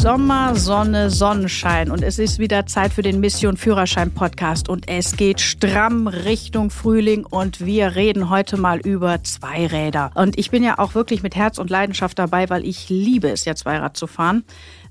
Sommer, Sonne, Sonnenschein und es ist wieder Zeit für den Mission Führerschein Podcast und es geht stramm Richtung Frühling und wir reden heute mal über Zweiräder. Und ich bin ja auch wirklich mit Herz und Leidenschaft dabei, weil ich liebe es ja Zweirad zu fahren.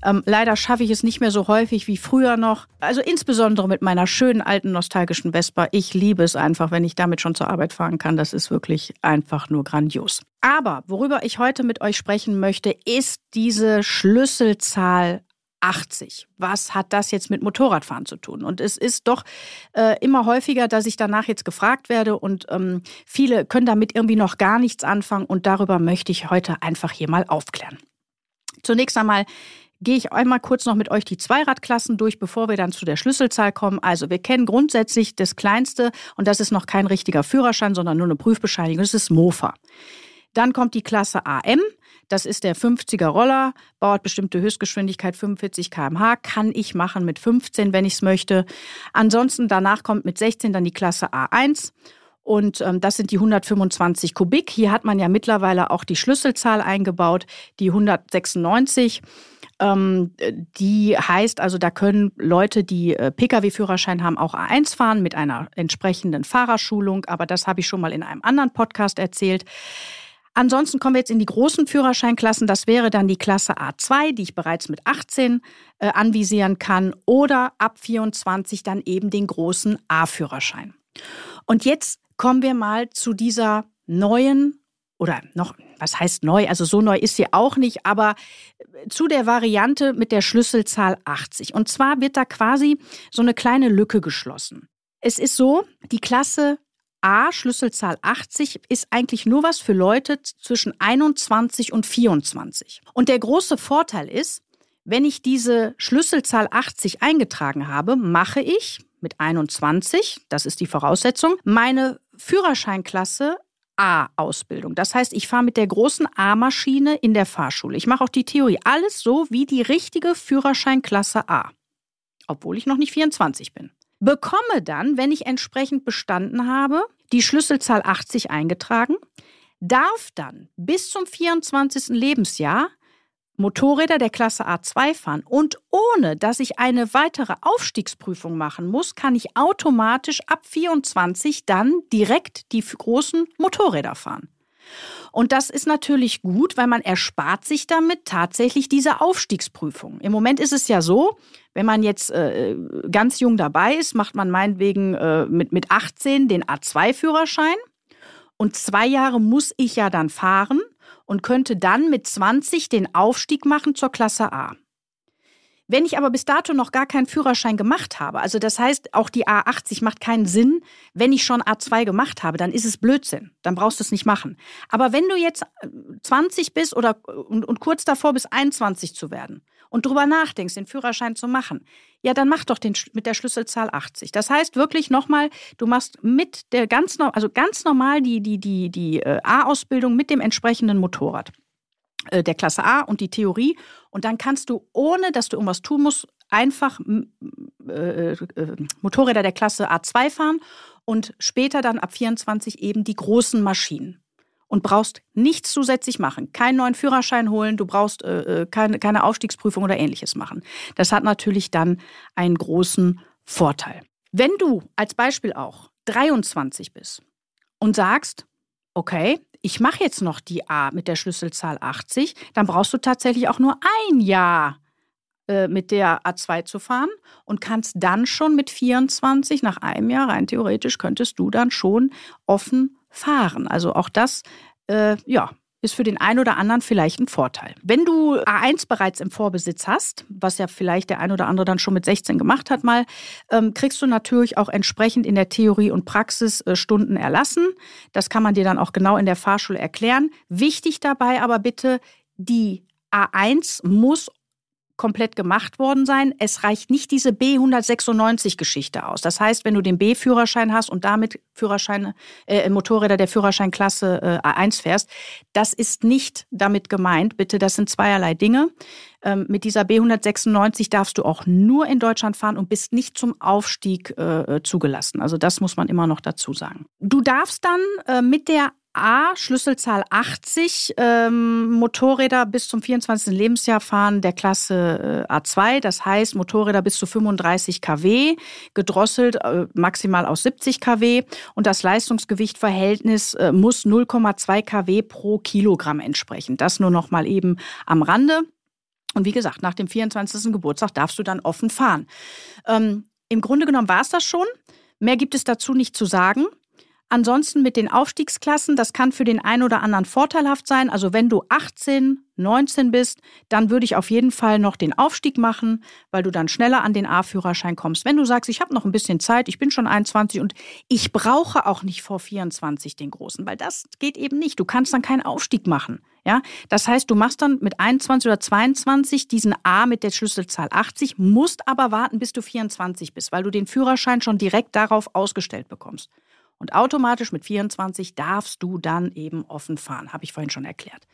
Ähm, leider schaffe ich es nicht mehr so häufig wie früher noch. Also insbesondere mit meiner schönen alten nostalgischen Vespa. Ich liebe es einfach, wenn ich damit schon zur Arbeit fahren kann. Das ist wirklich einfach nur grandios. Aber worüber ich heute mit euch sprechen möchte, ist diese Schlüsselzahl 80. Was hat das jetzt mit Motorradfahren zu tun? Und es ist doch äh, immer häufiger, dass ich danach jetzt gefragt werde und ähm, viele können damit irgendwie noch gar nichts anfangen und darüber möchte ich heute einfach hier mal aufklären. Zunächst einmal gehe ich einmal kurz noch mit euch die Zweiradklassen durch, bevor wir dann zu der Schlüsselzahl kommen. Also wir kennen grundsätzlich das Kleinste und das ist noch kein richtiger Führerschein, sondern nur eine Prüfbescheinigung. Das ist Mofa. Dann kommt die Klasse AM. Das ist der 50er Roller, baut bestimmte Höchstgeschwindigkeit 45 km/h, kann ich machen mit 15, wenn ich es möchte. Ansonsten danach kommt mit 16 dann die Klasse A1 und ähm, das sind die 125 Kubik. Hier hat man ja mittlerweile auch die Schlüsselzahl eingebaut, die 196. Ähm, die heißt also, da können Leute, die äh, Pkw-Führerschein haben, auch A1 fahren mit einer entsprechenden Fahrerschulung. Aber das habe ich schon mal in einem anderen Podcast erzählt. Ansonsten kommen wir jetzt in die großen Führerscheinklassen. Das wäre dann die Klasse A2, die ich bereits mit 18 äh, anvisieren kann, oder ab 24 dann eben den großen A-Führerschein. Und jetzt kommen wir mal zu dieser neuen oder noch, was heißt neu? Also so neu ist sie auch nicht, aber äh, zu der Variante mit der Schlüsselzahl 80. Und zwar wird da quasi so eine kleine Lücke geschlossen. Es ist so, die Klasse A, Schlüsselzahl 80, ist eigentlich nur was für Leute zwischen 21 und 24. Und der große Vorteil ist, wenn ich diese Schlüsselzahl 80 eingetragen habe, mache ich mit 21, das ist die Voraussetzung, meine Führerscheinklasse A-Ausbildung. Das heißt, ich fahre mit der großen A-Maschine in der Fahrschule. Ich mache auch die Theorie. Alles so wie die richtige Führerscheinklasse A. Obwohl ich noch nicht 24 bin bekomme dann, wenn ich entsprechend bestanden habe, die Schlüsselzahl 80 eingetragen, darf dann bis zum 24. Lebensjahr Motorräder der Klasse A2 fahren und ohne dass ich eine weitere Aufstiegsprüfung machen muss, kann ich automatisch ab 24 dann direkt die großen Motorräder fahren. Und das ist natürlich gut, weil man erspart sich damit tatsächlich diese Aufstiegsprüfung. Im Moment ist es ja so, wenn man jetzt äh, ganz jung dabei ist, macht man meinetwegen äh, mit, mit 18 den A2-Führerschein. Und zwei Jahre muss ich ja dann fahren und könnte dann mit 20 den Aufstieg machen zur Klasse A. Wenn ich aber bis dato noch gar keinen Führerschein gemacht habe, also das heißt, auch die A80 macht keinen Sinn, wenn ich schon A2 gemacht habe, dann ist es Blödsinn. Dann brauchst du es nicht machen. Aber wenn du jetzt 20 äh, bist oder und, und kurz davor bist, 21 zu werden und drüber nachdenkst, den Führerschein zu machen, ja, dann mach doch den mit der Schlüsselzahl 80. Das heißt wirklich nochmal, du machst mit der ganz, also ganz normal die, die, die, die äh, A-Ausbildung mit dem entsprechenden Motorrad. Äh, der Klasse A und die Theorie. Und dann kannst du, ohne dass du irgendwas tun musst, einfach äh, äh, Motorräder der Klasse A2 fahren und später dann ab 24 eben die großen Maschinen. Und brauchst nichts zusätzlich machen. Keinen neuen Führerschein holen, du brauchst äh, äh keine, keine Aufstiegsprüfung oder ähnliches machen. Das hat natürlich dann einen großen Vorteil. Wenn du als Beispiel auch 23 bist und sagst, okay, ich mache jetzt noch die A mit der Schlüsselzahl 80, dann brauchst du tatsächlich auch nur ein Jahr äh, mit der A2 zu fahren und kannst dann schon mit 24 nach einem Jahr rein theoretisch könntest du dann schon offen fahren. Also auch das, äh, ja, ist für den einen oder anderen vielleicht ein Vorteil. Wenn du A1 bereits im Vorbesitz hast, was ja vielleicht der ein oder andere dann schon mit 16 gemacht hat mal, ähm, kriegst du natürlich auch entsprechend in der Theorie und Praxis äh, Stunden erlassen. Das kann man dir dann auch genau in der Fahrschule erklären. Wichtig dabei aber bitte, die A1 muss komplett gemacht worden sein. Es reicht nicht diese B196-Geschichte aus. Das heißt, wenn du den B-Führerschein hast und damit Führerscheine, äh, Motorräder der Führerscheinklasse äh, A1 fährst, das ist nicht damit gemeint. Bitte, das sind zweierlei Dinge. Ähm, mit dieser B196 darfst du auch nur in Deutschland fahren und bist nicht zum Aufstieg äh, zugelassen. Also das muss man immer noch dazu sagen. Du darfst dann äh, mit der A, Schlüsselzahl 80, ähm, Motorräder bis zum 24. Lebensjahr fahren der Klasse äh, A2, das heißt Motorräder bis zu 35 kW, gedrosselt äh, maximal aus 70 kW und das Leistungsgewichtverhältnis äh, muss 0,2 kW pro Kilogramm entsprechen. Das nur noch mal eben am Rande. Und wie gesagt, nach dem 24. Geburtstag darfst du dann offen fahren. Ähm, Im Grunde genommen war es das schon. Mehr gibt es dazu nicht zu sagen. Ansonsten mit den Aufstiegsklassen, das kann für den einen oder anderen vorteilhaft sein. Also wenn du 18, 19 bist, dann würde ich auf jeden Fall noch den Aufstieg machen, weil du dann schneller an den A-Führerschein kommst. Wenn du sagst, ich habe noch ein bisschen Zeit, ich bin schon 21 und ich brauche auch nicht vor 24 den großen, weil das geht eben nicht. Du kannst dann keinen Aufstieg machen. Ja, das heißt, du machst dann mit 21 oder 22 diesen A mit der Schlüsselzahl 80, musst aber warten, bis du 24 bist, weil du den Führerschein schon direkt darauf ausgestellt bekommst. Und automatisch mit 24 darfst du dann eben offen fahren, habe ich vorhin schon erklärt.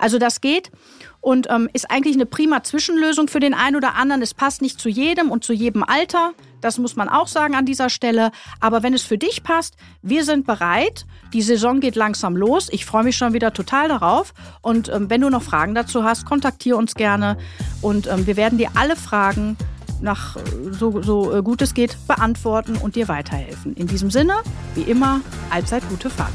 Also das geht und ähm, ist eigentlich eine prima Zwischenlösung für den einen oder anderen. Es passt nicht zu jedem und zu jedem Alter, das muss man auch sagen an dieser Stelle. Aber wenn es für dich passt, wir sind bereit. Die Saison geht langsam los. Ich freue mich schon wieder total darauf. Und ähm, wenn du noch Fragen dazu hast, kontaktiere uns gerne und ähm, wir werden dir alle Fragen nach so, so äh, gut es geht beantworten und dir weiterhelfen. In diesem Sinne, wie immer, allzeit gute Fahrt.